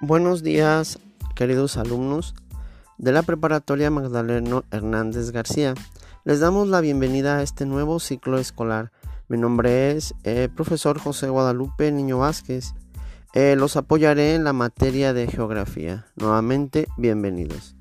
Buenos días, queridos alumnos de la preparatoria Magdaleno Hernández García. Les damos la bienvenida a este nuevo ciclo escolar. Mi nombre es eh, profesor José Guadalupe Niño Vázquez. Eh, los apoyaré en la materia de geografía. Nuevamente, bienvenidos.